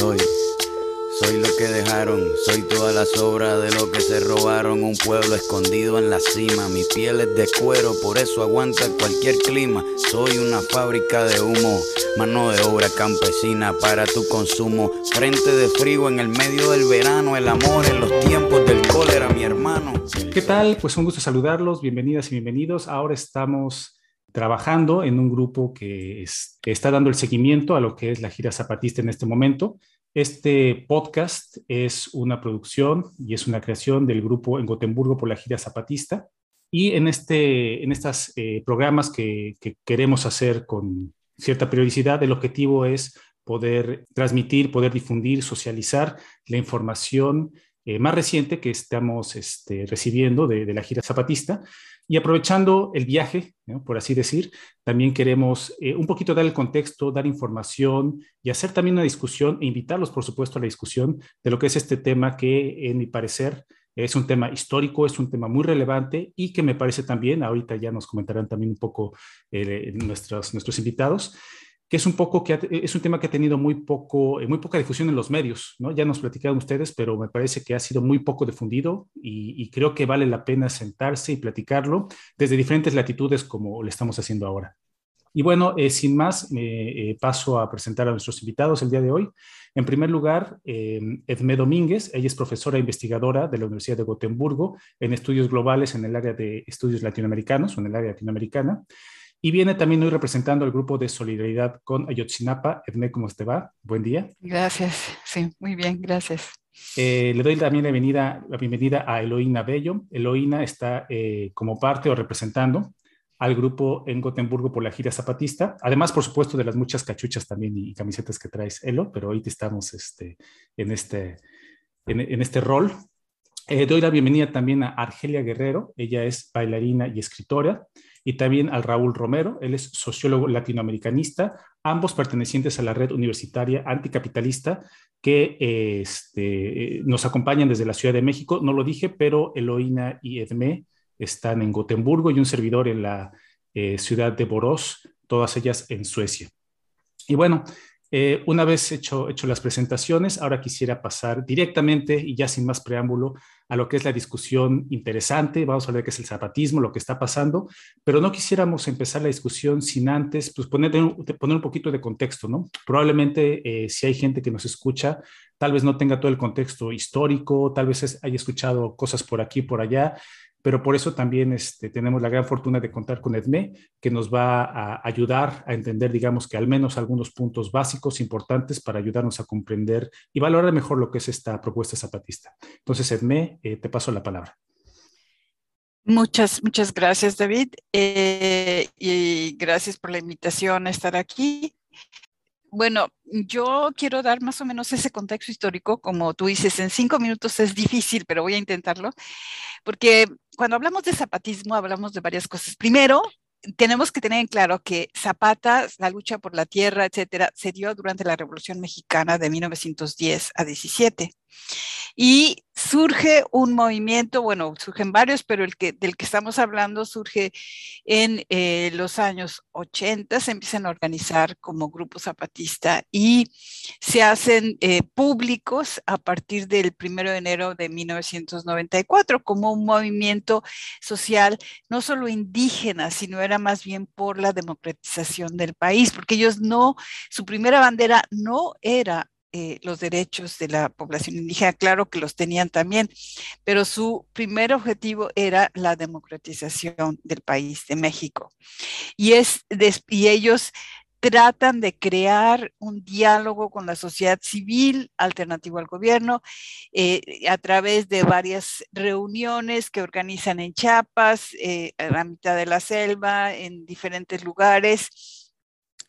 Soy, soy lo que dejaron, soy toda la sobra de lo que se robaron. Un pueblo escondido en la cima, mi piel es de cuero, por eso aguanta cualquier clima. Soy una fábrica de humo, mano de obra campesina para tu consumo. Frente de frío en el medio del verano, el amor en los tiempos del cólera, mi hermano. ¿Qué tal? Pues un gusto saludarlos, bienvenidas y bienvenidos. Ahora estamos trabajando en un grupo que, está dando el seguimiento a lo que es la gira zapatista en este momento. Este podcast es una producción y es una creación del grupo en Gotemburgo por la gira zapatista. Y en, este, en estos eh, programas que, queremos hacer con cierta periodicidad, el objetivo es poder transmitir, poder difundir, socializar la información eh, más reciente que estamos este, recibiendo de, de, la gira zapatista y aprovechando el viaje, por así decir, también queremos eh, un poquito dar el contexto, dar información y hacer también una discusión e invitarlos, por supuesto, a la discusión de lo que es este tema que, en mi parecer, es un tema histórico, es un tema muy relevante y que me parece también, ahorita ya nos comentarán también un poco eh, nuestros, nuestros invitados, que es un poco que es un tema que ha tenido muy poco, eh, muy poca difusión en los medios, ¿no? Ya nos platicaron ustedes, pero me parece que ha sido muy poco difundido y, creo que vale la pena sentarse y platicarlo desde diferentes latitudes como lo estamos haciendo ahora. Y bueno, eh, sin más, me eh, paso a presentar a nuestros invitados el día de hoy. En primer lugar, Edmé Domínguez, ella es profesora e investigadora de la Universidad de Gotemburgo en estudios globales en el área de estudios latinoamericanos o en el área latinoamericana. Y viene también hoy representando al grupo de solidaridad con Ayotzinapa. Edne, ¿cómo te va? Buen día. Gracias, sí, muy bien, gracias. Eh, le doy también la bienvenida, la bienvenida a Eloína Bello. Eloína está eh, como parte o representando al grupo en Gotemburgo por la gira zapatista. Además, por supuesto, de las muchas cachuchas también y, camisetas que traes, Elo, pero hoy estamos este, en, este, en, este rol. Eh, doy la bienvenida también a Argelia Guerrero. Ella es bailarina y escritora y también al Raúl Romero, él es sociólogo latinoamericanista, ambos pertenecientes a la red universitaria anticapitalista que este, nos acompañan desde la Ciudad de México. No lo dije, pero Eloína y Edmé están en Gotemburgo y un servidor en la eh, ciudad de Borås, todas ellas en Suecia. Y bueno, eh, una vez hecho, hecho las presentaciones, ahora quisiera pasar directamente y ya sin más preámbulo a lo que es la discusión interesante. Vamos a ver qué es el zapatismo, lo que está pasando, pero no quisiéramos empezar la discusión sin antes pues, poner, poner un poquito de contexto, ¿no? Probablemente eh, si hay gente que nos escucha, tal vez no tenga todo el contexto histórico, tal vez haya escuchado cosas por aquí, por allá, pero por eso también este, tenemos la gran fortuna de contar con EDME, que nos va a ayudar a entender, digamos que al menos algunos puntos básicos importantes para ayudarnos a comprender y valorar mejor lo que es esta propuesta zapatista. Entonces, EDME, eh, te paso la palabra. Muchas, muchas gracias, David, eh, y gracias por la invitación a estar aquí. Bueno, yo quiero dar más o menos ese contexto histórico, como tú dices, en cinco minutos es difícil, pero voy a intentarlo, porque cuando hablamos de zapatismo hablamos de varias cosas. Primero, tenemos que tener en claro que Zapata, la lucha por la tierra, etcétera, se dio durante la Revolución Mexicana de 1910 a 17. Y surge un movimiento, bueno, surgen varios, pero el que, del que estamos hablando surge en eh, los años 80, se empiezan a organizar como grupo zapatista y se hacen eh, públicos a partir del 1 de enero de 1994 como un movimiento social no solo indígena, sino era más bien por la democratización del país, porque ellos no, su primera bandera no era eh, los derechos de la población indígena, claro que los tenían también, pero su primer objetivo era la democratización del país, de México. Y, es, y ellos tratan de crear un diálogo con la sociedad civil alternativo al gobierno eh, a través de varias reuniones que organizan en Chiapas, eh, a la mitad de la selva, en diferentes lugares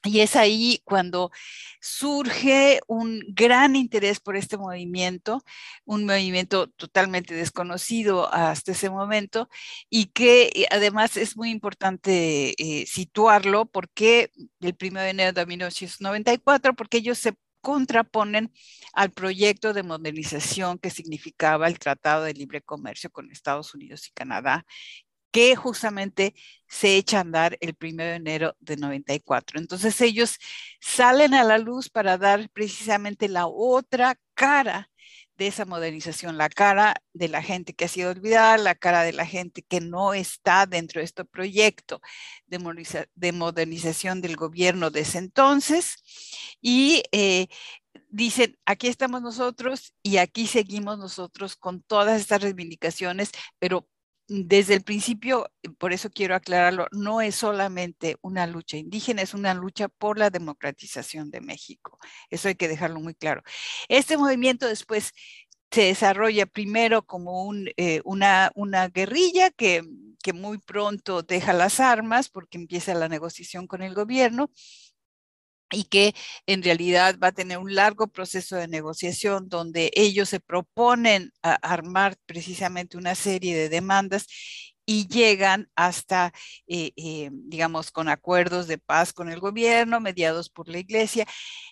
y es ahí cuando surge un gran interés por este movimiento, un movimiento totalmente desconocido hasta ese momento y que eh, además es muy importante eh, situarlo porque el 1 de enero de 1994, porque ellos se contraponen al proyecto de modernización que significaba el Tratado de Libre Comercio con Estados Unidos y Canadá que justamente se echa a andar el 1 de enero de 94. Entonces ellos salen a la luz para dar precisamente la otra cara de esa modernización, la cara de la gente que ha sido olvidada, la cara de la gente que no está dentro de este proyecto de, modernización del gobierno de ese entonces. Y eh, dicen, aquí estamos nosotros y aquí seguimos nosotros con todas estas reivindicaciones, pero desde el principio, por eso quiero aclararlo, no es solamente una lucha indígena, es una lucha por la democratización de México. Eso hay que dejarlo muy claro. Este movimiento después se desarrolla primero como eh, una, guerrilla que muy pronto deja las armas porque empieza la negociación con el gobierno y que en realidad va a tener un largo proceso de negociación donde ellos se proponen armar precisamente una serie de demandas y llegan hasta, eh, eh, digamos, con acuerdos de paz con el gobierno, mediados por la iglesia.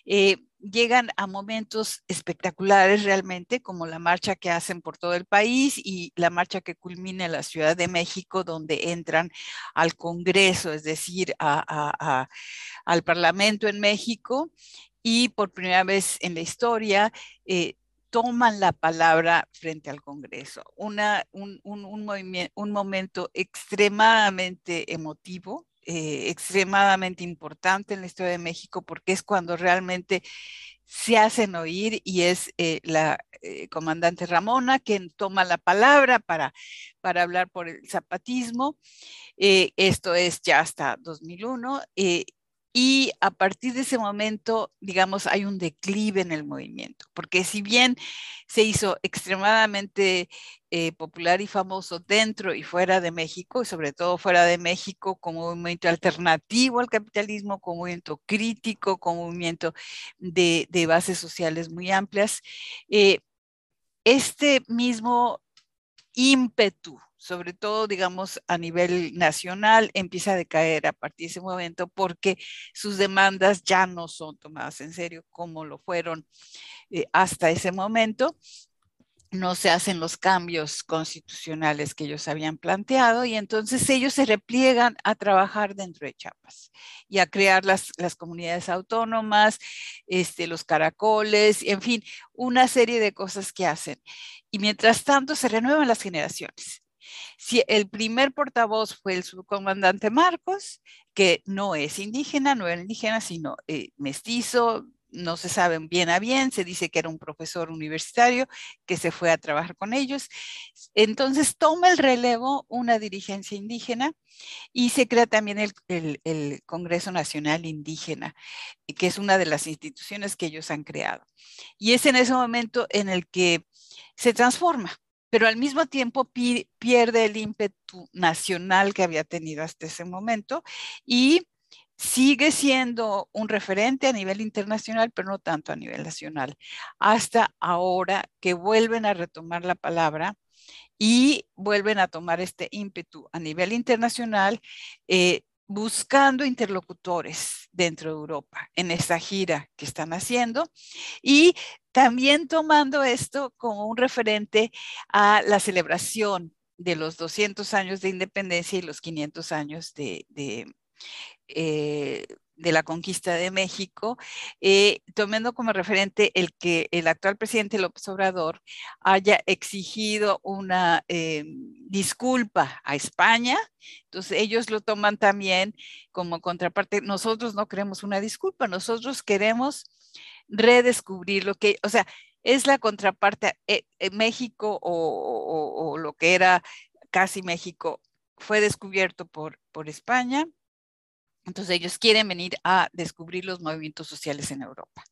Eh, llegan a momentos espectaculares realmente, como la marcha que hacen por todo el país y la marcha que culmina en la Ciudad de México, donde entran al Congreso, es decir, al Parlamento en México. Y por primera vez en la historia eh, toman la palabra frente al Congreso. Una, un, un, un momento extremadamente emotivo, eh, extremadamente importante en la historia de México porque es cuando realmente se hacen oír y es eh, la eh, comandante Ramona quien toma la palabra para, para hablar por el zapatismo. esto es ya hasta 2001 y a partir de ese momento, digamos, hay un declive en el movimiento, porque si bien se hizo extremadamente eh, popular y famoso dentro y fuera de México, y sobre todo fuera de México como movimiento alternativo al capitalismo, como movimiento crítico, como movimiento de, bases sociales muy amplias, eh, este mismo ímpetu sobre todo, digamos, a nivel nacional, empieza a decaer a partir de ese momento porque sus demandas ya no son tomadas en serio como lo fueron eh, hasta ese momento. No se hacen los cambios constitucionales que ellos habían planteado y entonces ellos se repliegan a trabajar dentro de Chiapas y a crear las, las comunidades autónomas, este, los caracoles, en fin, una serie de cosas que hacen. Y mientras tanto se renuevan las generaciones si el primer portavoz fue el subcomandante Marcos, que no es indígena, no era indígena, sino eh, mestizo, no se sabe bien a bien, se dice que era un profesor universitario que se fue a trabajar con ellos. Entonces toma el relevo una dirigencia indígena y se crea también el, Congreso Nacional Indígena, que es una de las instituciones que ellos han creado. Y es en ese momento en el que se transforma pero al mismo tiempo pierde el ímpetu nacional que había tenido hasta ese momento y sigue siendo un referente a nivel internacional, pero no tanto a nivel nacional, hasta ahora que vuelven a retomar la palabra y vuelven a tomar este ímpetu a nivel internacional, eh, buscando interlocutores dentro de Europa en esta gira que están haciendo y también tomando esto como un referente a la celebración de los 200 años de independencia y los 500 años de, eh, de la conquista de México, eh, tomando como referente el que el actual presidente López Obrador haya exigido una eh, disculpa a España. Entonces ellos lo toman también como contraparte. Nosotros no queremos una disculpa, nosotros queremos redescubrir lo que, o sea, es la contraparte. Eh, México o, o, lo que era casi México fue descubierto por, por España entonces ellos quieren venir a descubrir los movimientos sociales en Europa,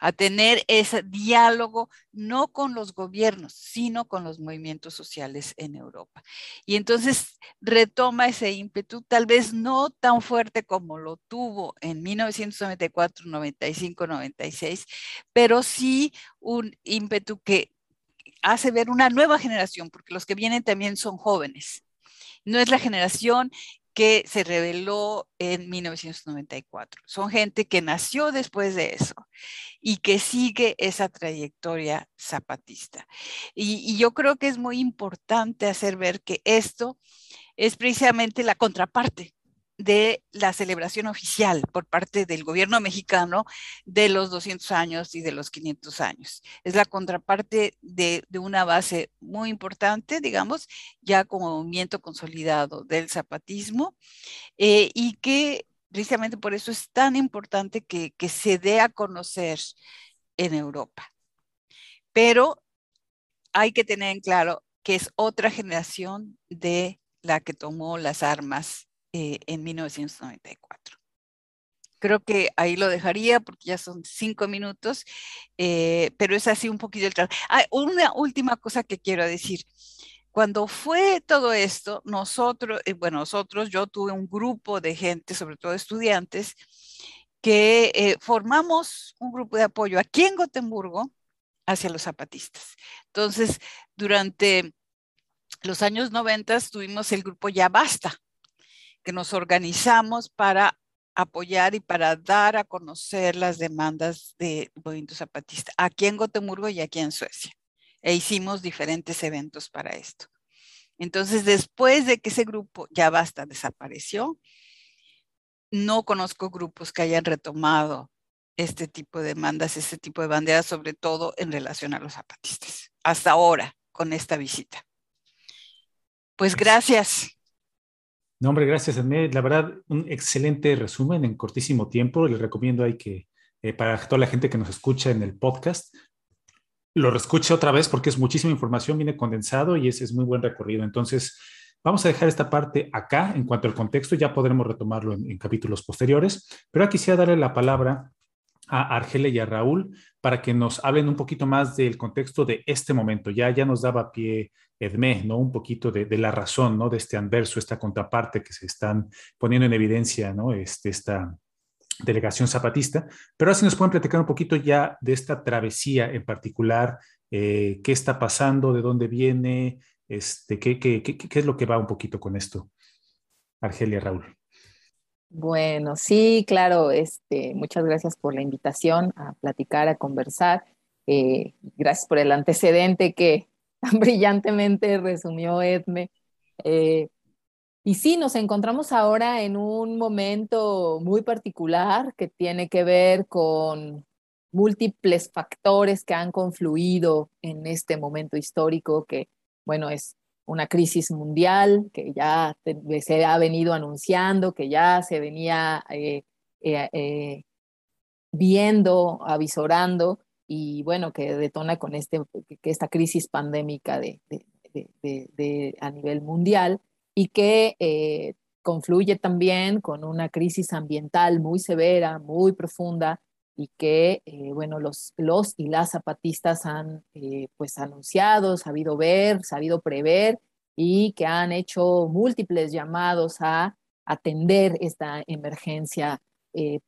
a tener ese diálogo no con los gobiernos, sino con los movimientos sociales en Europa. Y entonces retoma ese ímpetu, tal vez no tan fuerte como lo tuvo en 1994, 95, 96, pero sí un ímpetu que hace ver una nueva generación, porque los que vienen también son jóvenes. No es la generación que se reveló en 1994. Son gente que nació después de eso y que sigue esa trayectoria zapatista. Y, yo creo que es muy importante hacer ver que esto es precisamente la contraparte de la celebración oficial por parte del gobierno mexicano de los 200 años y de los 500 años. Es la contraparte de, una base muy importante, digamos, ya como movimiento consolidado del zapatismo eh, y que precisamente por eso es tan importante que, que se dé a conocer en Europa. Pero hay que tener en claro que es otra generación de la que tomó las armas eh, en 1994. Creo que ahí lo dejaría porque ya son cinco minutos, eh, pero es así un poquito el trabajo. Ah, una última cosa que quiero decir. Cuando fue todo esto, nosotros, eh, bueno, nosotros, yo tuve un grupo de gente, sobre todo estudiantes, que formamos un grupo de apoyo aquí en Gotemburgo hacia los zapatistas. Entonces, durante los años 90 tuvimos el grupo Ya Basta, que nos organizamos para apoyar y para dar a conocer las demandas del movimiento zapatista aquí en Gotemburgo y aquí en Suecia. E hicimos diferentes eventos para esto. Entonces, después de que ese grupo ya basta desapareció, no conozco grupos que hayan retomado este tipo de demandas, este tipo de banderas, sobre todo en relación a los zapatistas, hasta ahora con esta visita. Pues gracias. No, hombre, gracias, Edmé. La verdad, un excelente resumen en cortísimo tiempo. Les recomiendo hay que, eh, para toda la gente que nos escucha en el podcast, lo reescuche otra vez porque es muchísima información, viene condensado y ese es muy buen recorrido. Entonces, vamos a dejar esta parte acá en cuanto al contexto, ya podremos retomarlo en, capítulos posteriores, pero quisiera darle la palabra a Argele y a Raúl para que nos hablen un poquito más del contexto de este momento. Ya, ya nos daba pie Edmé, ¿no? Un poquito de, la razón, ¿no? De este anverso, esta contraparte que se están poniendo en evidencia, ¿no? Este, esta delegación zapatista. Pero ahora sí nos pueden platicar un poquito ya de esta travesía en particular, eh, qué está pasando, de dónde viene, este, qué, qué, qué, qué es lo que va un poquito con esto. Argelia, Raúl. Bueno, sí, claro, este, muchas gracias por la invitación a platicar, a conversar. Eh, gracias por el antecedente que tan brillantemente resumió Edme. Eh, y sí, nos encontramos ahora en un momento muy particular que tiene que ver con múltiples factores que han confluido en este momento histórico que, bueno, es una crisis mundial que ya se ha venido anunciando, que ya se venía eh, eh, eh, viendo, avisorando, y bueno, que detona con este, que esta crisis pandémica de, a nivel mundial y que confluye también con una crisis ambiental muy severa, muy profunda, y que, bueno, los, los y las zapatistas han, pues, anunciado, sabido ver, sabido prever y que han hecho múltiples llamados a atender esta emergencia, eh,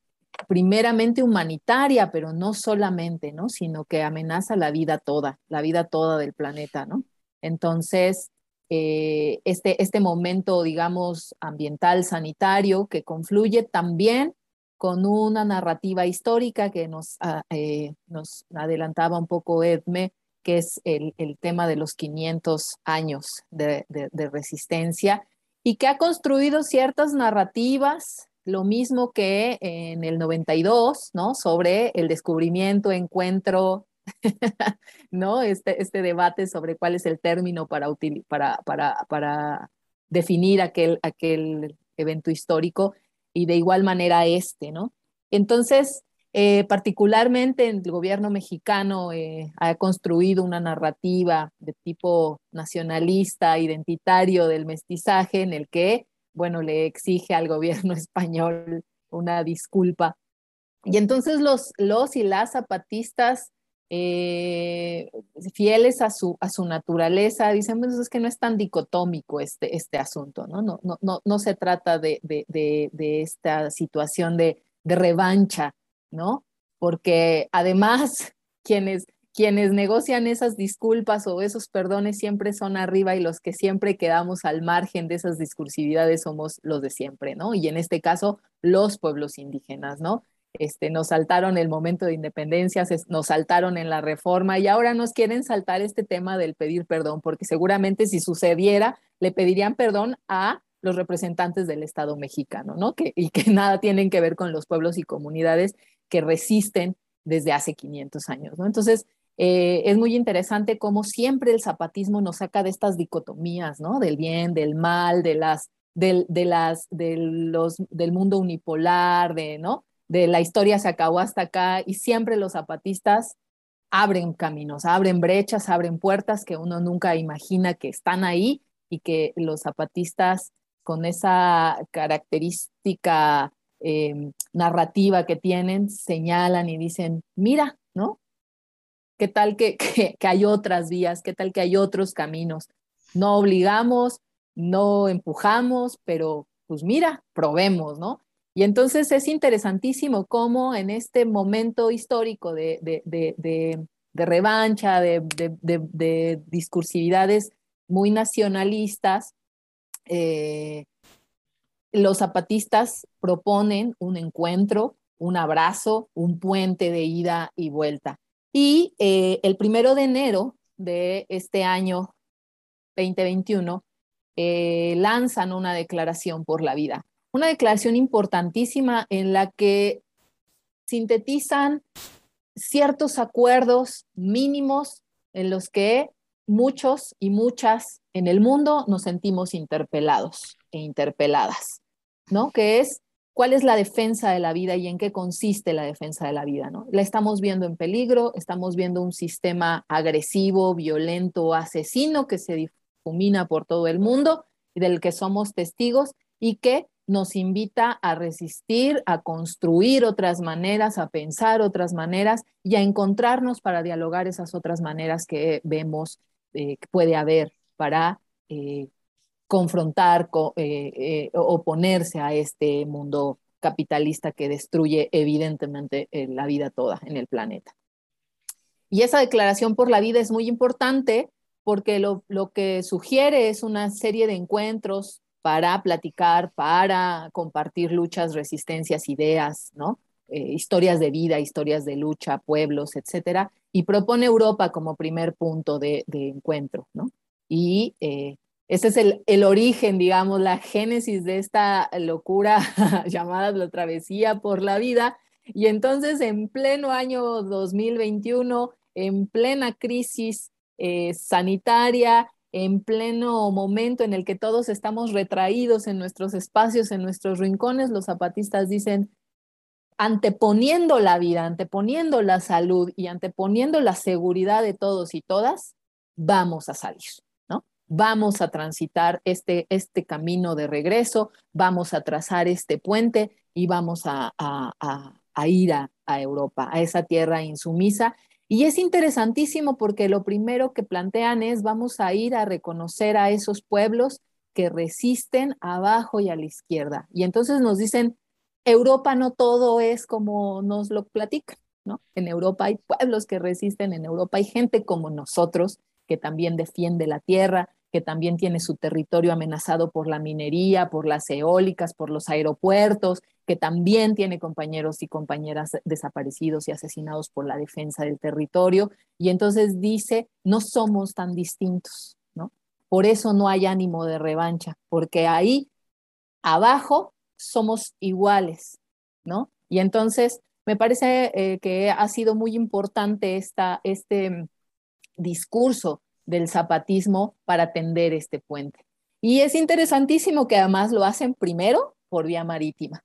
primeramente humanitaria, pero no solamente, ¿no? Sino que amenaza la vida toda, la vida toda del planeta, ¿no? Entonces, eh, este, este momento, digamos, ambiental, sanitario, que confluye también con una narrativa histórica que nos, ah, eh, nos adelantaba un poco Edme, que es el, tema de los 500 años de, resistencia y que ha construido ciertas narrativas, lo mismo que en el 92, ¿no? Sobre el descubrimiento, encuentro, ¿no? Este, este debate sobre cuál es el término para, para, para, para definir aquel, aquel evento histórico y de igual manera este, ¿no? Entonces, eh, particularmente el gobierno mexicano eh, ha construido una narrativa de tipo nacionalista, identitario del mestizaje, en el que, bueno, le exige al gobierno español una disculpa. Y entonces los, los y las zapatistas, eh, fieles a su, a su naturaleza, dicen, pues es que no es tan dicotómico este, este asunto, ¿no? No, no, no, no se trata de, de, de, de esta situación de, revancha ¿no? Porque además quienes, quienes negocian esas disculpas o esos perdones siempre son arriba y los que siempre quedamos al margen de esas discursividades somos los de siempre, ¿no? Y en este caso, los pueblos indígenas, ¿no? Este, nos saltaron el momento de independencia, nos saltaron en la reforma y ahora nos quieren saltar este tema del pedir perdón, porque seguramente si sucediera, le pedirían perdón a los representantes del Estado mexicano, ¿no? Y que nada tienen que ver con los pueblos y comunidades que resisten desde hace 500 años, ¿no? Entonces, eh, es muy interesante cómo siempre el zapatismo nos saca de estas dicotomías, ¿no? Del bien, del mal, de las, del, de las, de los, del mundo unipolar, de, ¿no? De la historia se acabó hasta acá y siempre los zapatistas abren caminos, abren brechas, abren puertas que uno nunca imagina que están ahí y que los zapatistas con esa característica eh, narrativa que tienen señalan y dicen, mira, ¿no? ¿Qué tal que, que, hay otras vías? ¿Qué tal que hay otros caminos? No obligamos, no empujamos, pero pues mira, probemos, ¿no? Y entonces es interesantísimo cómo en este momento histórico de, revancha, de, discursividades muy nacionalistas, eh, los zapatistas proponen un encuentro, un abrazo, un puente de ida y vuelta. Y eh, el primero de enero de este año 2021 eh, lanzan una declaración por la vida, una declaración importantísima en la que sintetizan ciertos acuerdos mínimos en los que muchos y muchas en el mundo nos sentimos interpelados e interpeladas, ¿no? Que es cuál es la defensa de la vida y en qué consiste la defensa de la vida, ¿no? La estamos viendo en peligro, estamos viendo un sistema agresivo, violento, asesino que se difumina por todo el mundo del que somos testigos y que nos invita a resistir, a construir otras maneras, a pensar otras maneras y a encontrarnos para dialogar esas otras maneras que vemos eh, que puede haber para eh, confrontar, eh, oponerse a este mundo capitalista que destruye evidentemente la vida toda en el planeta. Y esa declaración por la vida es muy importante porque lo, lo que sugiere es una serie de encuentros para platicar, para compartir luchas, resistencias, ideas, ¿no? Eh, historias de vida, historias de lucha, pueblos, etcétera, y propone Europa como primer punto de, encuentro, ¿no? Y eh, ese es el, origen, digamos, la génesis de esta locura llamada la travesía por la vida. Y entonces, en pleno año 2021, en plena crisis eh, sanitaria, en pleno momento en el que todos estamos retraídos en nuestros espacios, en nuestros rincones, los zapatistas dicen, anteponiendo la vida, anteponiendo la salud y anteponiendo la seguridad de todos y todas, vamos a salir, ¿no? Vamos a transitar este, este camino de regreso, vamos a trazar este puente y vamos a, ir a, a Europa, a esa tierra insumisa y es interesantísimo porque lo primero que plantean es vamos a ir a reconocer a esos pueblos que resisten abajo y a la izquierda. Y entonces nos dicen, Europa no todo es como nos lo platican, ¿no? En Europa hay pueblos que resisten, en Europa hay gente como nosotros que también defiende la tierra, que también tiene su territorio amenazado por la minería, por las eólicas, por los aeropuertos, que también tiene compañeros y compañeras desaparecidos y asesinados por la defensa del territorio. Y entonces dice, no somos tan distintos, ¿no? Por eso no hay ánimo de revancha, porque ahí abajo somos iguales, ¿no? Y entonces me parece eh, que ha sido muy importante esta, este discurso del zapatismo para tender este puente. Y es interesantísimo que además lo hacen primero por vía marítima.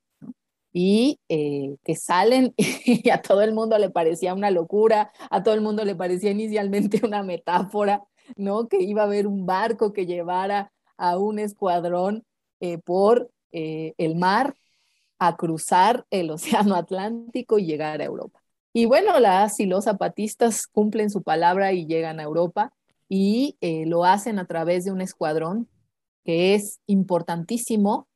Y eh, que salen y a todo el mundo le parecía una locura, a todo el mundo le parecía inicialmente una metáfora, ¿no? Que iba a haber un barco que llevara a un escuadrón eh, por eh, el mar a cruzar el Océano Atlántico y llegar a Europa. Y bueno, las y los zapatistas cumplen su palabra y llegan a Europa y eh, lo hacen a través de un escuadrón que es importantísimo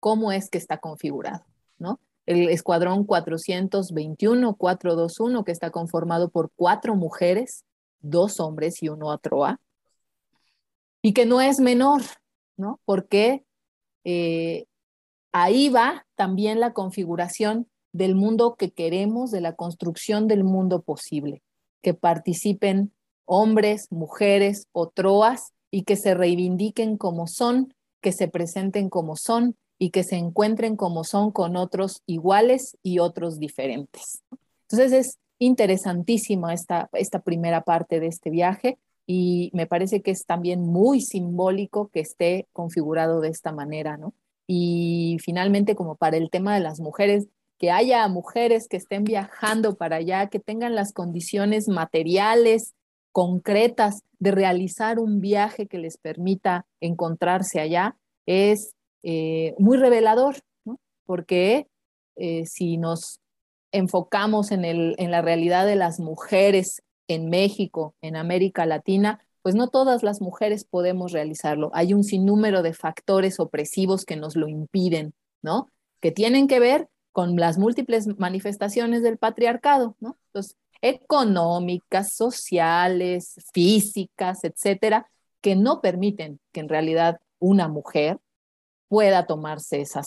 cómo es que está configurado, ¿no? El escuadrón 421, 421, que está conformado por cuatro mujeres, dos hombres y uno atroa, y que no es menor, ¿no? Porque eh, ahí va también la configuración del mundo que queremos, de la construcción del mundo posible, que participen hombres, mujeres o troas, y que se reivindiquen como son, que se presenten como son y que se encuentren como son con otros iguales y otros diferentes. Entonces es interesantísima esta, esta primera parte de este viaje y me parece que es también muy simbólico que esté configurado de esta manera, ¿no? Y finalmente, como para el tema de las mujeres, que haya mujeres que estén viajando para allá, que tengan las condiciones materiales, concretas de realizar un viaje que les permita encontrarse allá, es eh, muy revelador, porque eh, si nos enfocamos en, el, en la realidad de las mujeres en México, en América Latina, pues no todas las mujeres podemos realizarlo. Hay un sinnúmero de factores opresivos que nos lo impiden, ¿no? Que tienen que ver con las múltiples manifestaciones del patriarcado, ¿no? Entonces, económicas, sociales, físicas, etcétera, que no permiten que en realidad una mujer pueda tomarse esa,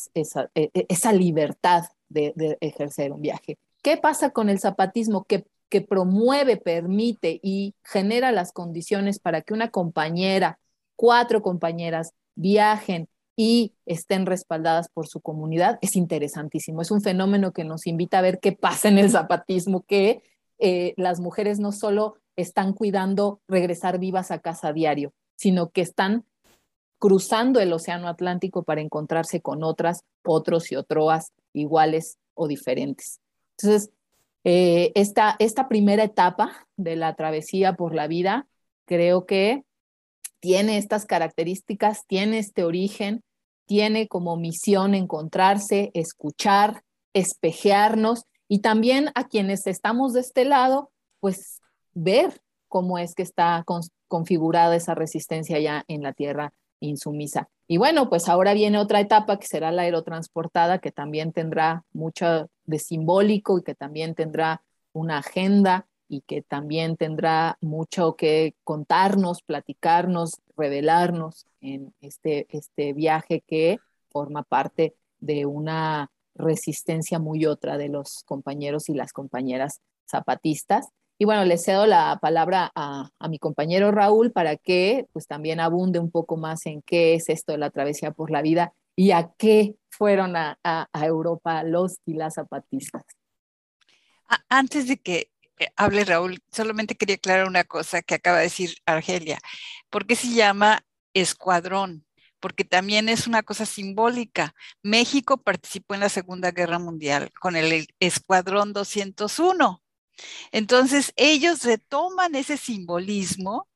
e, e, esa libertad de, de, ejercer un viaje. ¿Qué pasa con el zapatismo? Que que promueve, permite y genera las condiciones para que una compañera, cuatro compañeras viajen y estén respaldadas por su comunidad, es interesantísimo. Es un fenómeno que nos invita a ver qué pasa en el zapatismo, que eh, las mujeres no solo están cuidando regresar vivas a casa diario, sino que están cruzando el Océano Atlántico para encontrarse con otras, otros y otras iguales o diferentes. Entonces, eh, esta, esta primera etapa de la travesía por la vida creo que tiene estas características, tiene este origen, tiene como misión encontrarse, escuchar, espejearnos y también a quienes estamos de este lado, pues ver cómo es que está configurada esa resistencia ya en la tierra insumisa. Y bueno, pues ahora viene otra etapa que será la aerotransportada, que también tendrá mucho de simbólico y que también tendrá una agenda y que también tendrá mucho que contarnos, platicarnos, revelarnos en este, este viaje que forma parte de una resistencia muy otra de los compañeros y las compañeras zapatistas y bueno, le cedo la palabra a, mi compañero Raúl para que pues también abunde un poco más en qué es esto de la travesía por la vida y a qué fueron a, Europa los y las zapatistas. Antes de que eh, hable Raúl, solamente quería aclarar una cosa que acaba de decir Argelia. ¿Por qué se llama escuadrón? Porque también es una cosa simbólica. México participó en la Segunda Guerra Mundial con el Escuadrón 201 entonces ellos retoman ese simbolismo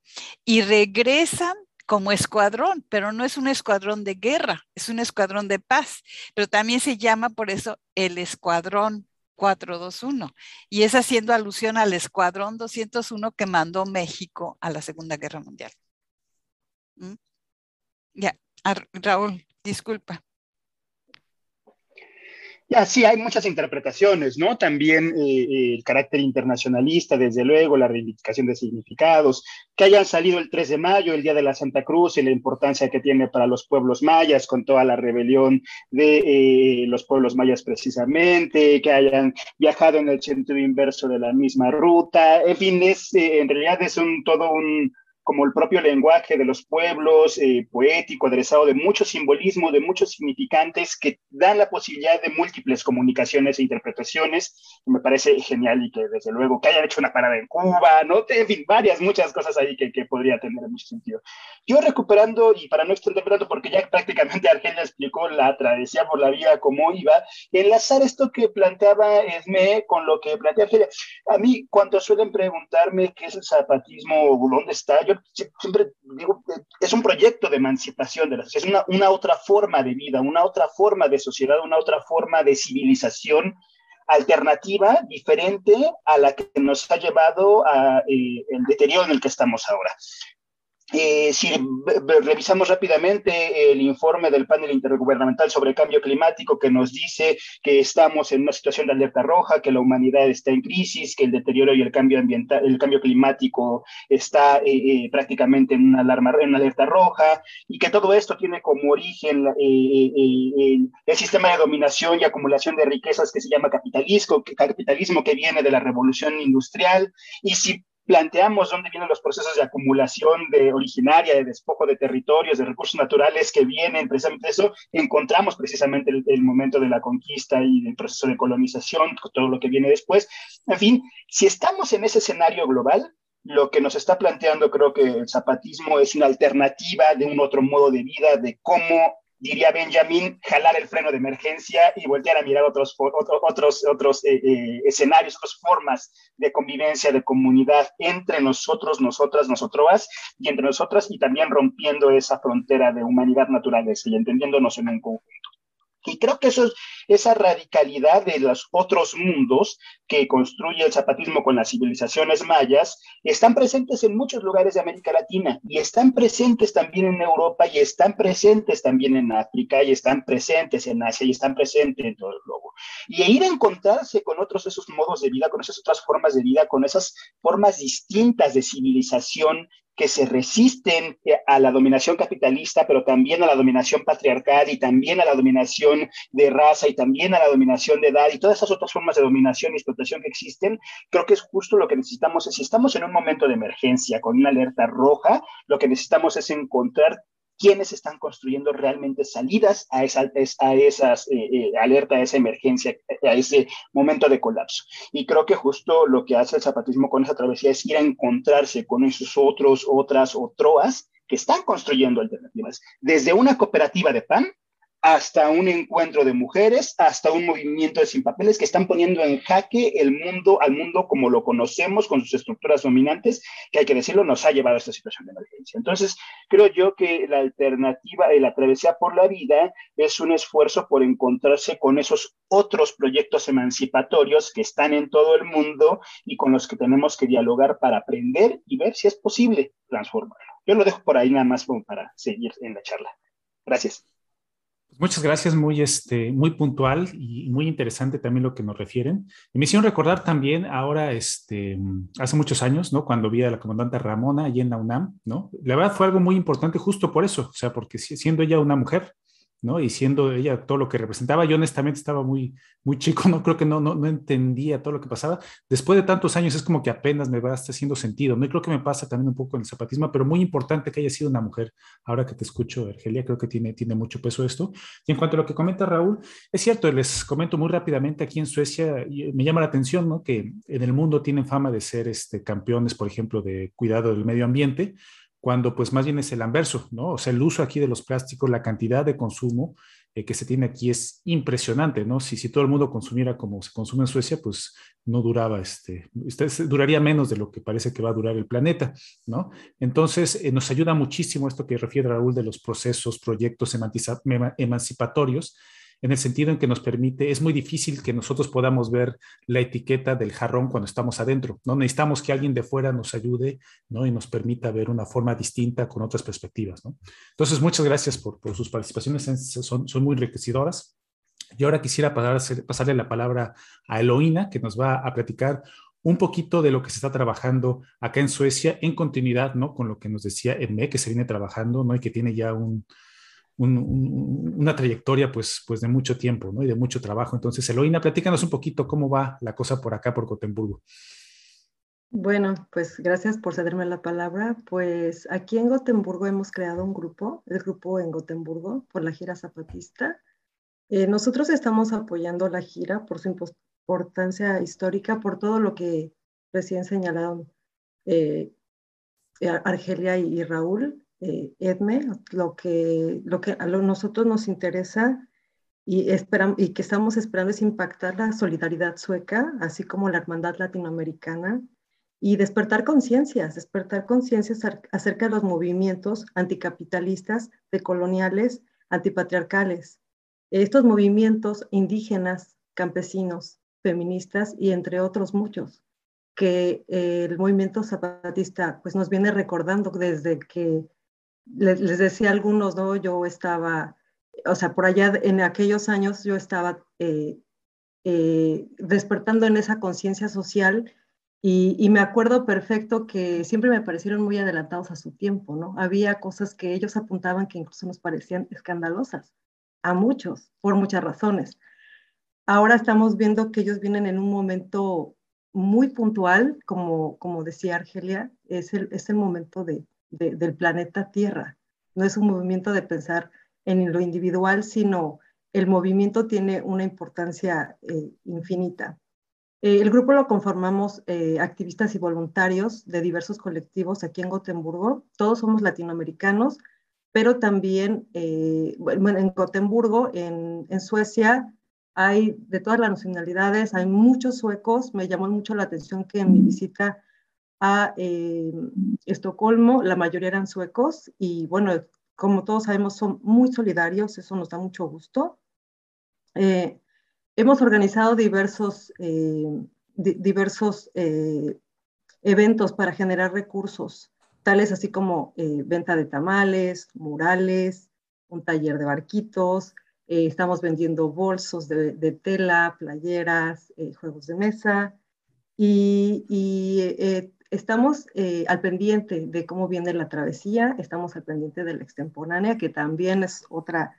y regresan como escuadrón, pero no es un escuadrón de guerra, es un escuadrón de paz, pero también se llama por eso el escuadrón 421 y es haciendo alusión al escuadrón 201 que mandó México a la Segunda Guerra Mundial. ¿Mm? Ya, Raúl, disculpa. Ya, sí, hay muchas interpretaciones, ¿no? También eh, eh, el carácter internacionalista, desde luego, la reivindicación de significados, que hayan salido el 3 de mayo, el Día de la Santa Cruz, y la importancia que tiene para los pueblos mayas, con toda la rebelión de eh, los pueblos mayas precisamente, que hayan viajado en el sentido inverso de la misma ruta, en fin, es, en realidad es un todo un como el propio lenguaje de los pueblos, eh, poético, aderezado de mucho simbolismo, de muchos significantes que dan la posibilidad de múltiples comunicaciones e interpretaciones. me parece genial y que desde luego que hayan hecho una parada en Cuba, ¿no? En fin, varias, muchas cosas ahí que, que podría tener mucho sentido. Yo recuperando, y para no extender tanto, porque ya prácticamente Argelia explicó la travesía por la vía, cómo iba, enlazar esto que planteaba Esme con lo que plantea Argelia. A mí, cuando suelen preguntarme qué es el zapatismo, dónde está, yo siempre digo, es un proyecto de emancipación de la es una, una otra forma de vida, una otra forma de sociedad, una otra forma de civilización alternativa, diferente a la que nos ha llevado a, eh, el deterioro en el que estamos ahora. Eh, si revisamos rápidamente el informe del panel intergubernamental sobre el cambio climático que nos dice que estamos en una situación de alerta roja, que la humanidad está en crisis, que el deterioro y el cambio ambiental, el cambio climático está eh, eh, prácticamente en una alarma, en una alerta roja, y que todo esto tiene como origen el sistema de dominación y acumulación de riquezas que se llama capitalismo, capitalismo que viene de la revolución industrial, y si planteamos dónde vienen los procesos de acumulación de originaria, de despojo de territorios, de recursos naturales que vienen precisamente eso, encontramos precisamente el momento de la conquista y del proceso de colonización, todo lo que viene después. En fin, si estamos en ese escenario global, lo que nos está planteando creo que el zapatismo es una alternativa de un otro modo de vida, de cómo diría Benjamin, jalar el freno de emergencia y voltear a mirar otros, otros, otros eh, eh, escenarios, otras formas de convivencia, de comunidad entre nosotros, nosotras, nosotros y entre nosotras y también rompiendo esa frontera de humanidad naturaleza y entendiéndonos en un conjunto. Y creo que esa radicalidad de los otros mundos que construye el zapatismo con las civilizaciones mayas, están presentes en muchos lugares de América Latina y están presentes también en Europa y están presentes también en África y están presentes en Asia y están presentes en todo el globo. Y ir a encontrarse con otros esos modos de vida, con esas otras formas de vida, con esas formas distintas de civilización que se resisten eh, a la dominación capitalista, pero también a la dominación patriarcal y también a la dominación de raza y también a la dominación de edad y todas esas otras formas de dominación y explotación que existen, creo que es justo lo que necesitamos. Si estamos en un momento de emergencia con una alerta roja, lo que necesitamos es encontrar quiénes están construyendo realmente salidas a esa eh, eh, alerta, a esa emergencia, a ese momento de colapso. Y creo que justo lo que hace el zapatismo con esa travesía es ir a encontrarse con esos otros, otras, otroas que están construyendo alternativas, desde una cooperativa de pan hasta un encuentro de mujeres, hasta un movimiento de sin papeles que están poniendo en jaque el mundo, al mundo como lo conocemos, con sus estructuras dominantes, que hay que decirlo, nos ha llevado a esta situación de emergencia. Entonces, creo yo que la alternativa de la travesía por la vida es un esfuerzo por encontrarse con esos otros proyectos emancipatorios que están en todo el mundo y con los que tenemos que dialogar para aprender y ver si es posible transformarlo. Yo lo dejo por ahí nada más para seguir en la charla. Gracias. Muchas gracias, muy, este, muy puntual y muy interesante también lo que nos refieren. Me hicieron recordar también ahora, este, hace muchos años, ¿no? Cuando vi a la comandante Ramona allí en la UNAM, ¿no? La verdad fue algo muy importante justo por eso, o sea, porque siendo ella una mujer, ¿no? Y siendo ella todo lo que representaba, yo honestamente estaba muy, muy chico, no creo que no, no, no entendía todo lo que pasaba. Después de tantos años es como que apenas me va haciendo sentido, ¿no? Y creo que me pasa también un poco en el zapatismo, pero muy importante que haya sido una mujer. Ahora que te escucho, Argelia, creo que tiene, tiene mucho peso esto. Y en cuanto a lo que comenta Raúl, es cierto, les comento muy rápidamente, aquí en Suecia me llama la atención, ¿no? Que en el mundo tienen fama de ser este, campeones, por ejemplo, de cuidado del medio ambiente, cuando pues más bien es el anverso, ¿no? O sea, el uso aquí de los plásticos, la cantidad de consumo eh, que se tiene aquí es impresionante, ¿no? Si, si todo el mundo consumiera como se consume en Suecia, pues no duraba, este, este duraría menos de lo que parece que va a durar el planeta, ¿no? Entonces, eh, nos ayuda muchísimo esto que refiere Raúl de los procesos, proyectos emancipatorios, en el sentido en que nos permite, es muy difícil que nosotros podamos ver la etiqueta del jarrón cuando estamos adentro, ¿no? Necesitamos que alguien de fuera nos ayude, ¿no? Y nos permita ver una forma distinta con otras perspectivas, ¿no? Entonces, muchas gracias por, por sus participaciones, son, son muy enriquecedoras. Y ahora quisiera pasar, pasarle la palabra a Eloína, que nos va a platicar un poquito de lo que se está trabajando acá en Suecia en continuidad, ¿no? Con lo que nos decía Edme, que se viene trabajando, ¿no? Y que tiene ya un, una trayectoria pues, pues de mucho tiempo ¿no? y de mucho trabajo. Entonces, Eloína, platícanos un poquito cómo va la cosa por acá, por Gotemburgo. Bueno, pues gracias por cederme la palabra. Pues aquí en Gotemburgo hemos creado un grupo, el grupo en Gotemburgo, por la gira zapatista. Eh, nosotros estamos apoyando la gira por su importancia histórica, por todo lo que recién señalaron eh, Argelia y Raúl. Eh, Edme, lo que, lo que a nosotros nos interesa y, y que estamos esperando es impactar la solidaridad sueca, así como la hermandad latinoamericana, y despertar conciencias, despertar conciencias acerca de los movimientos anticapitalistas, decoloniales, antipatriarcales. Estos movimientos indígenas, campesinos, feministas y entre otros muchos, que el movimiento zapatista pues, nos viene recordando desde que les, decía algunos, ¿no? Yo estaba, o sea, por allá en aquellos años yo estaba eh, eh, despertando en esa conciencia social y, y, me acuerdo perfecto que siempre me parecieron muy adelantados a su tiempo, ¿no? Había cosas que ellos apuntaban que incluso nos parecían escandalosas, a muchos, por muchas razones. Ahora estamos viendo que ellos vienen en un momento muy puntual, como, como decía Argelia, es el, es el momento de, del planeta Tierra. No es un movimiento de pensar en lo individual, sino el movimiento tiene una importancia eh, infinita. Eh, el grupo lo conformamos eh, activistas y voluntarios de diversos colectivos aquí en Gotemburgo. Todos somos latinoamericanos, pero también bueno, en Gotemburgo, en, en Suecia, hay de todas las nacionalidades, hay muchos suecos. Me llamó mucho la atención que en mi visita eh, Estocolmo, la mayoría eran suecos y bueno, como todos sabemos, son muy solidarios, eso nos da mucho gusto. Eh, hemos organizado diversos, eh, diversos eventos para generar recursos, tales así como venta de tamales, murales, un taller de barquitos, estamos vendiendo bolsos de, tela, playeras, juegos de mesa y, eh, estamos al pendiente de cómo viene la travesía, estamos al pendiente de la extemporánea, que también es otra,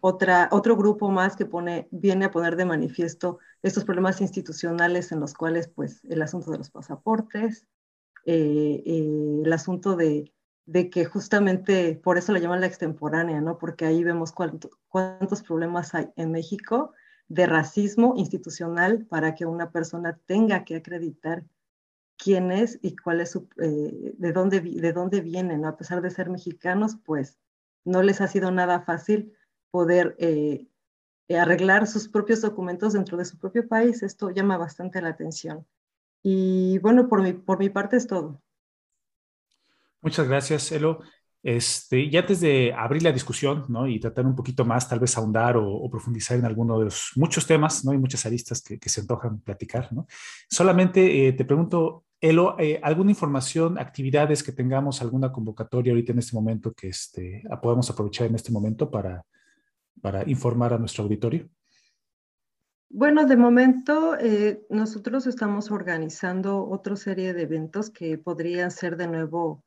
otra, otro grupo más que pone, viene a poner de manifiesto estos problemas institucionales en los cuales pues el asunto de los pasaportes, el asunto de de que justamente por eso la llaman la extemporánea, ¿no? Porque ahí vemos cuántos problemas hay en México de racismo institucional para que una persona tenga que acreditar quién es y cuál es su, eh, de, dónde, de dónde vienen, ¿no? A pesar de ser mexicanos, pues no les ha sido nada fácil poder eh, arreglar sus propios documentos dentro de su propio país. Esto llama bastante la atención. Y bueno, por mi, por mi parte es todo. Muchas gracias, Elo. Este, ya antes de abrir la discusión ¿no? y tratar un poquito más, tal vez ahondar o, profundizar en alguno de los muchos temas, ¿no? hay muchas aristas que, se antojan platicar. ¿no? Solamente eh, te pregunto, Elo, eh, ¿alguna información, actividades que tengamos, alguna convocatoria ahorita en este momento que este, podamos aprovechar en este momento para, para informar a nuestro auditorio? Bueno, de momento eh, nosotros estamos organizando otra serie de eventos que podrían ser de nuevo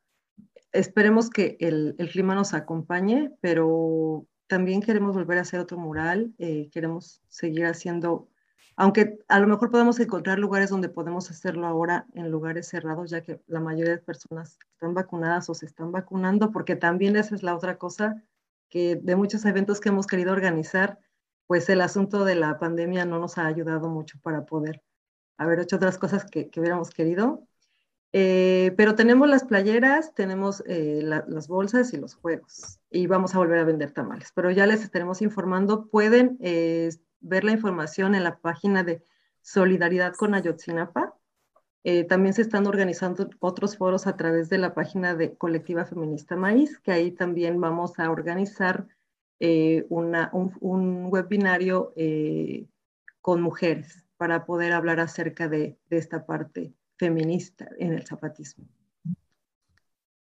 esperemos que el, clima nos acompañe, pero también queremos volver a hacer otro mural, eh, queremos seguir haciendo, aunque a lo mejor podemos encontrar lugares donde podemos hacerlo ahora en lugares cerrados, ya que la mayoría de personas están vacunadas o se están vacunando, porque también esa es la otra cosa, que de muchos eventos que hemos querido organizar, pues el asunto de la pandemia no nos ha ayudado mucho para poder haber hecho otras cosas que, hubiéramos querido. Eh, pero tenemos las playeras, tenemos eh, las bolsas y los juegos y vamos a volver a vender tamales. Pero ya les estaremos informando. Pueden eh, ver la información en la página de Solidaridad con Ayotzinapa. también se están organizando otros foros a través de la página de Colectiva Feminista Maíz, que ahí también vamos a organizar una, un, webinario con mujeres para poder hablar acerca de esta parte feminista en el zapatismo.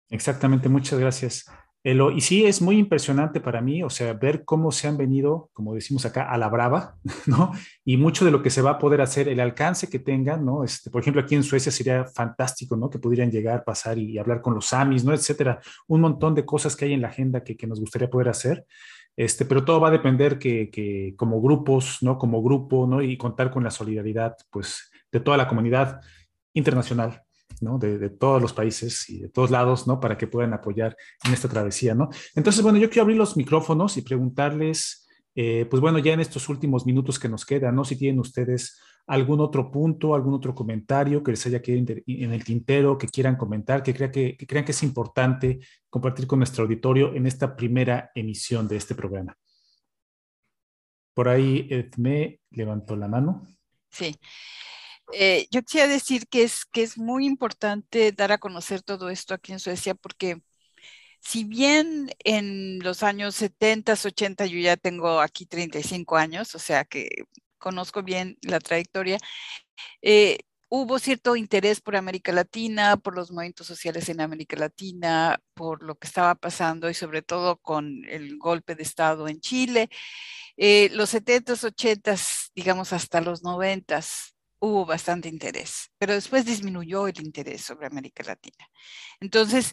Exactamente, muchas gracias. Elo. Y sí, es muy impresionante para mí, o sea, ver cómo se han venido, como decimos acá, a la brava, ¿no? Y mucho de lo que se va a poder hacer, el alcance que tengan, ¿no? Este, por ejemplo, aquí en Suecia sería fantástico, ¿no? Que pudieran llegar, pasar y, hablar con los AMIs, ¿no? Etcétera. Un montón de cosas que hay en la agenda que, que nos gustaría poder hacer. Este, pero todo va a depender que, que, como grupos, ¿no? Como grupo, ¿no? Y contar con la solidaridad, pues, de toda la comunidad internacional, De, todos los países y de todos lados, ¿no? Para que puedan apoyar en esta travesía, ¿no? Entonces, bueno, yo quiero abrir los micrófonos y preguntarles, eh, pues bueno, ya en estos últimos minutos que nos quedan, ¿no? Si tienen ustedes algún otro punto, algún otro comentario que les haya quedado en el tintero, que quieran comentar, que, crea que crean que es importante compartir con nuestro auditorio en esta primera emisión de este programa. Por ahí Edme levantó la mano. Sí. Eh, yo quisiera decir que es, que es muy importante dar a conocer todo esto aquí en Suecia porque si bien en los años 70, 80, yo ya tengo aquí 35 años, o sea que conozco bien la trayectoria, eh, hubo cierto interés por América Latina, por los movimientos sociales en América Latina, por lo que estaba pasando y sobre todo con el golpe de Estado en Chile. Eh, los 70s, 80s, digamos hasta los 90s, hubo bastante interés, pero después disminuyó el interés sobre América Latina. Entonces,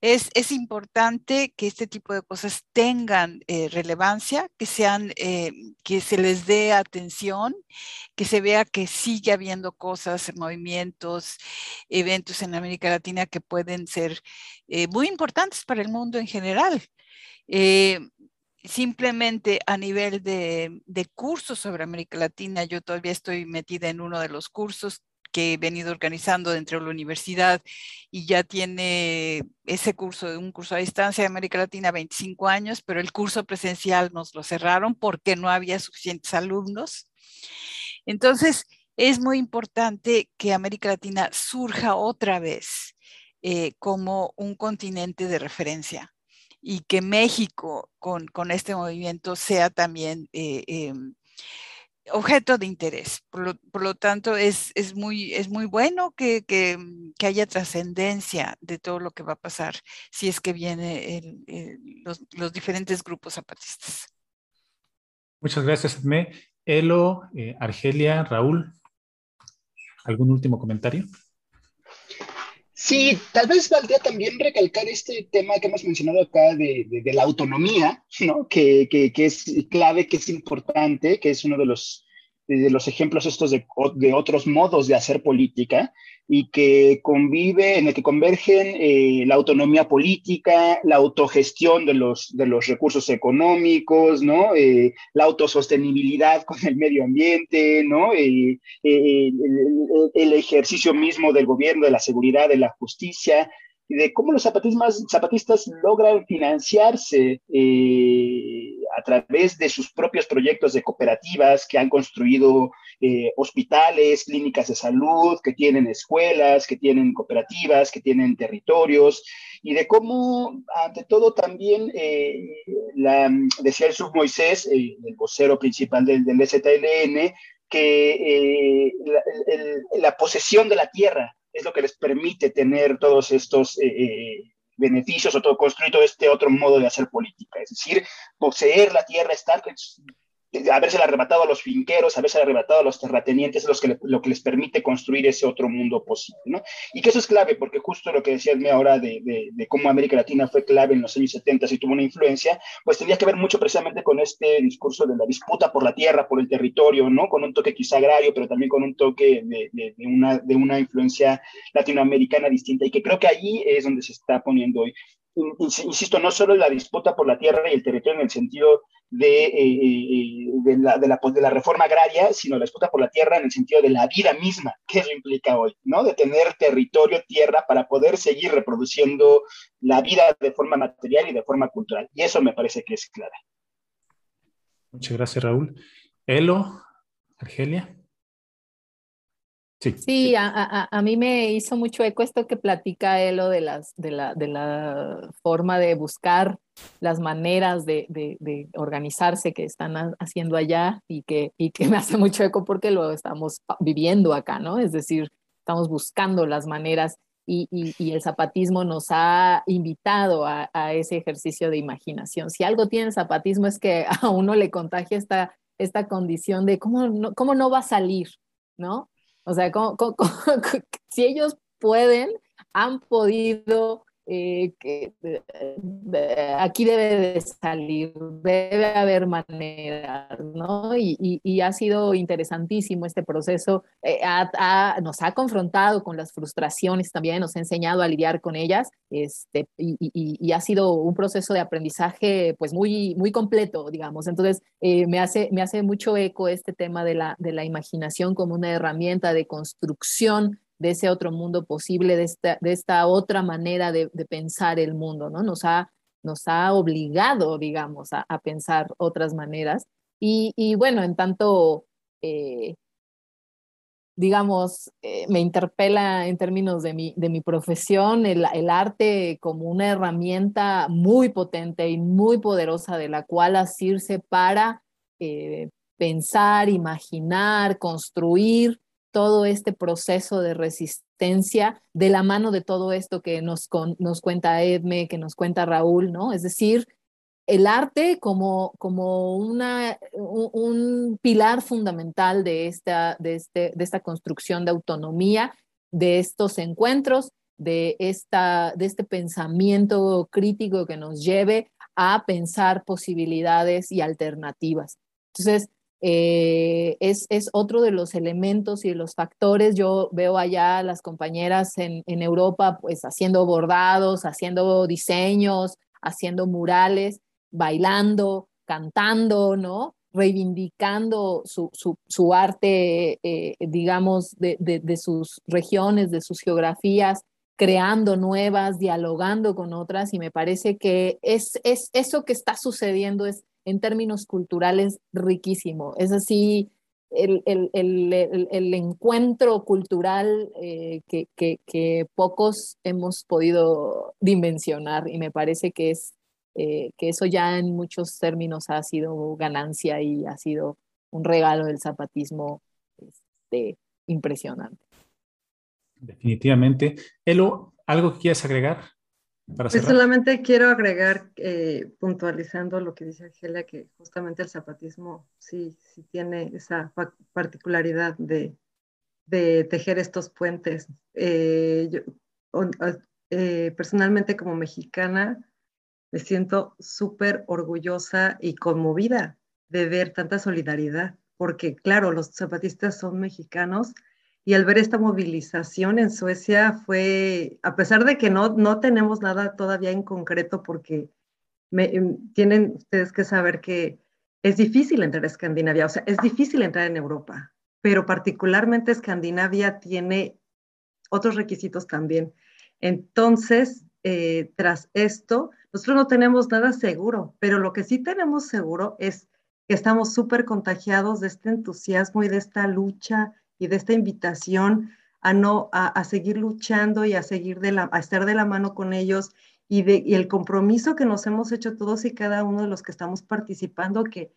es, es importante que este tipo de cosas tengan eh, relevancia, que, sean, eh, que se les dé atención, que se vea que sigue habiendo cosas, movimientos, eventos en América Latina que pueden ser eh, muy importantes para el mundo en general simplemente a nivel de, cursos sobre América Latina, yo todavía estoy metida en uno de los cursos que he venido organizando dentro de la universidad y ya tiene ese curso, un curso a distancia de América Latina 25 años, pero el curso presencial nos lo cerraron porque no había suficientes alumnos. Entonces, es muy importante que América Latina surja otra vez eh, como un continente de referencia y que México con, con este movimiento sea también eh, em, objeto de interés. Por lo, tanto, es, es, muy, es muy bueno que, que, que haya trascendencia de todo lo que va a pasar si es que vienen los, los, diferentes grupos zapatistas. Muchas gracias, Edmé. Elo, eh, Argelia, Raúl, ¿algún último comentario? Sí, tal vez valdría también recalcar este tema que hemos mencionado acá de, de, la autonomía, ¿no? Que, que, que, es clave, que es importante, que es uno de los, de los ejemplos estos de, de otros modos de hacer política y que convive, en el que convergen eh, la autonomía política, la autogestión de los, de los recursos económicos, ¿no? Eh, la autosostenibilidad con el medio ambiente, ¿no? Eh, el, el, ejercicio mismo del gobierno, de la seguridad, de la justicia, y de cómo los zapatistas, zapatistas logran financiarse a través de sus propios proyectos de cooperativas que han construido eh, hospitales, clínicas de salud, que tienen escuelas, que tienen cooperativas, que tienen territorios, y de cómo, ante todo, también, eh, decía el sub Moisés, eh, el vocero principal del, del STLN, que la, posesión de la tierra es lo que les permite tener todos estos beneficios o todo, construir todo este otro modo de hacer política. Es decir, poseer la tierra, estar haberse arrebatado a los finqueros, haberse arrebatado a los terratenientes, es los que lo que les permite construir ese otro mundo posible, ¿no? Y que eso es clave, porque justo lo que decías ahora de, de, cómo América Latina fue clave en los años 70 y tuvo una influencia, pues tenía que ver mucho precisamente con este discurso de la disputa por la tierra, por el territorio, ¿no? Con un toque quizá agrario, pero también con un toque de, una, de una influencia latinoamericana distinta, y que creo que allí es donde se está poniendo hoy insisto, no solo la disputa por la tierra y el territorio en el sentido de, eh, eh, de, la, de, la, pues, de, la, reforma agraria, sino la disputa por la tierra en el sentido de la vida misma, que eso implica hoy, ¿no? De tener territorio, tierra, para poder seguir reproduciendo la vida de forma material y de forma cultural. Y eso me parece que es clave. Muchas gracias, Raúl. Elo, Argelia. Sí, A, mí me hizo mucho eco esto que platica Elo de, las, de, la, de la forma de buscar las maneras de, de, organizarse que están haciendo allá y que, y que me hace mucho eco porque lo estamos viviendo acá, ¿no? Es decir, estamos buscando las maneras y, y, y el zapatismo nos ha invitado a, a, ese ejercicio de imaginación. Si algo tiene el zapatismo es que a uno le contagia esta, esta condición de cómo no, cómo no va a salir, ¿no? O sea, si ellos pueden, han podido eh, aquí debe de salir, debe haber maneras, ¿no? Y, ha sido interesantísimo este proceso, eh, nos ha confrontado con las frustraciones también, nos ha enseñado a lidiar con ellas, este, y, ha sido un proceso de aprendizaje pues muy, muy completo, digamos. Entonces, eh, me, hace, me hace mucho eco este tema de la, de la imaginación como una herramienta de construcción de ese otro mundo posible, de esta, de esta otra manera de, pensar el mundo, ¿no? Nos ha, nos ha obligado, digamos, a, pensar otras maneras. Y, bueno, en tanto, eh, digamos, eh, me interpela en términos de mi, de mi profesión el, arte como una herramienta muy potente y muy poderosa de la cual asirse para eh, pensar, imaginar, construir todo este proceso de resistencia de la mano de todo esto que nos, nos cuenta Edme, que nos cuenta Raúl, ¿no? Es decir, el arte como, como una, un, pilar fundamental de esta, de, este, de esta construcción de autonomía, de estos encuentros, de, esta, de este pensamiento crítico que nos lleve a pensar posibilidades y alternativas. Entonces, eh, es, es, otro de los elementos y los factores. Yo veo allá las compañeras en, en, Europa pues haciendo bordados, haciendo diseños, haciendo murales, bailando, cantando, ¿no? reivindicando su, su, su arte, eh, digamos, de, de, de, sus regiones, de sus geografías, creando nuevas, dialogando con otras, y me parece que es, es eso que está sucediendo es en términos culturales riquísimo. Es así, el, el, el, encuentro cultural eh, que, que, que, pocos hemos podido dimensionar y me parece que es eh, que eso ya en muchos términos ha sido ganancia y ha sido un regalo del zapatismo este, impresionante. Definitivamente. Elo, ¿algo que quieras agregar? Pues solamente quiero agregar, eh, puntualizando lo que dice Angela, que justamente el zapatismo sí, sí tiene esa particularidad de, de tejer estos puentes. Eh, yo, eh, personalmente como mexicana me siento súper orgullosa y conmovida de ver tanta solidaridad, porque claro, los zapatistas son mexicanos, y al ver esta movilización en Suecia fue, a pesar de que no, no tenemos nada todavía en concreto, porque em, tienen ustedes que saber que es difícil entrar a Escandinavia, o sea, es difícil entrar en Europa, pero particularmente Escandinavia tiene otros requisitos también. Entonces, eh, tras esto, nosotros no tenemos nada seguro, pero lo que sí tenemos seguro es que estamos súper contagiados de este entusiasmo y de esta lucha y de esta invitación a, no, a, seguir luchando y a, seguir de la, a estar de la mano con ellos y, de, y el compromiso que nos hemos hecho todos y cada uno de los que estamos participando, que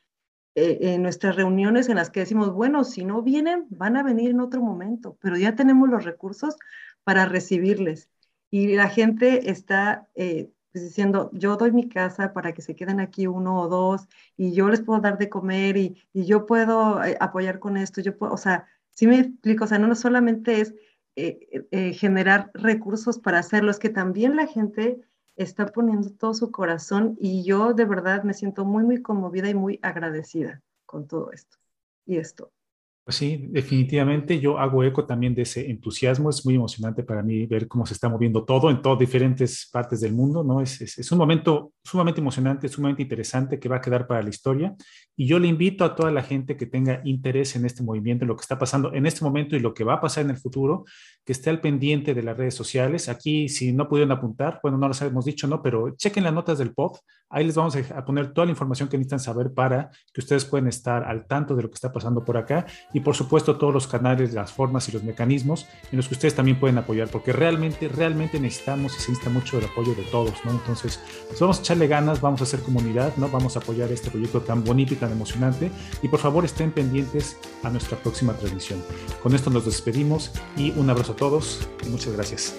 eh, en nuestras reuniones en las que decimos, bueno, si no vienen, van a venir en otro momento, pero ya tenemos los recursos para recibirles. Y la gente está eh, pues diciendo, yo doy mi casa para que se queden aquí uno o dos, y yo les puedo dar de comer, y, y yo puedo eh, apoyar con esto, yo puedo, o sea, Sí me explico, o sea, no, solamente es eh, eh, generar recursos para hacerlo, es que también la gente está poniendo todo su corazón y yo de verdad me siento muy, muy conmovida y muy agradecida con todo esto y esto. Pues sí, definitivamente yo hago eco también de ese entusiasmo. Es muy emocionante para mí ver cómo se está moviendo todo en todas diferentes partes del mundo, ¿no? Es, un momento sumamente emocionante, sumamente interesante que va a quedar para la historia. Y yo le invito a toda la gente que tenga interés en este movimiento, en lo que está pasando en este momento y lo que va a pasar en el futuro, que esté al pendiente de las redes sociales. Aquí, si no pudieron apuntar, bueno, no lo hemos dicho, ¿no? Pero chequen las notas del pod. Ahí les vamos a poner toda la información que necesitan saber para que ustedes puedan estar al tanto de lo que está pasando por acá y por supuesto todos los canales, las formas y los mecanismos en los que ustedes también pueden apoyar, porque realmente, realmente necesitamos y se necesita mucho el apoyo de todos, ¿no? Entonces, pues vamos a echarle ganas, vamos a hacer comunidad, ¿no? Vamos a apoyar este proyecto tan bonito y tan emocionante y por favor estén pendientes a nuestra próxima transmisión. Con esto nos despedimos y un abrazo a todos y muchas gracias.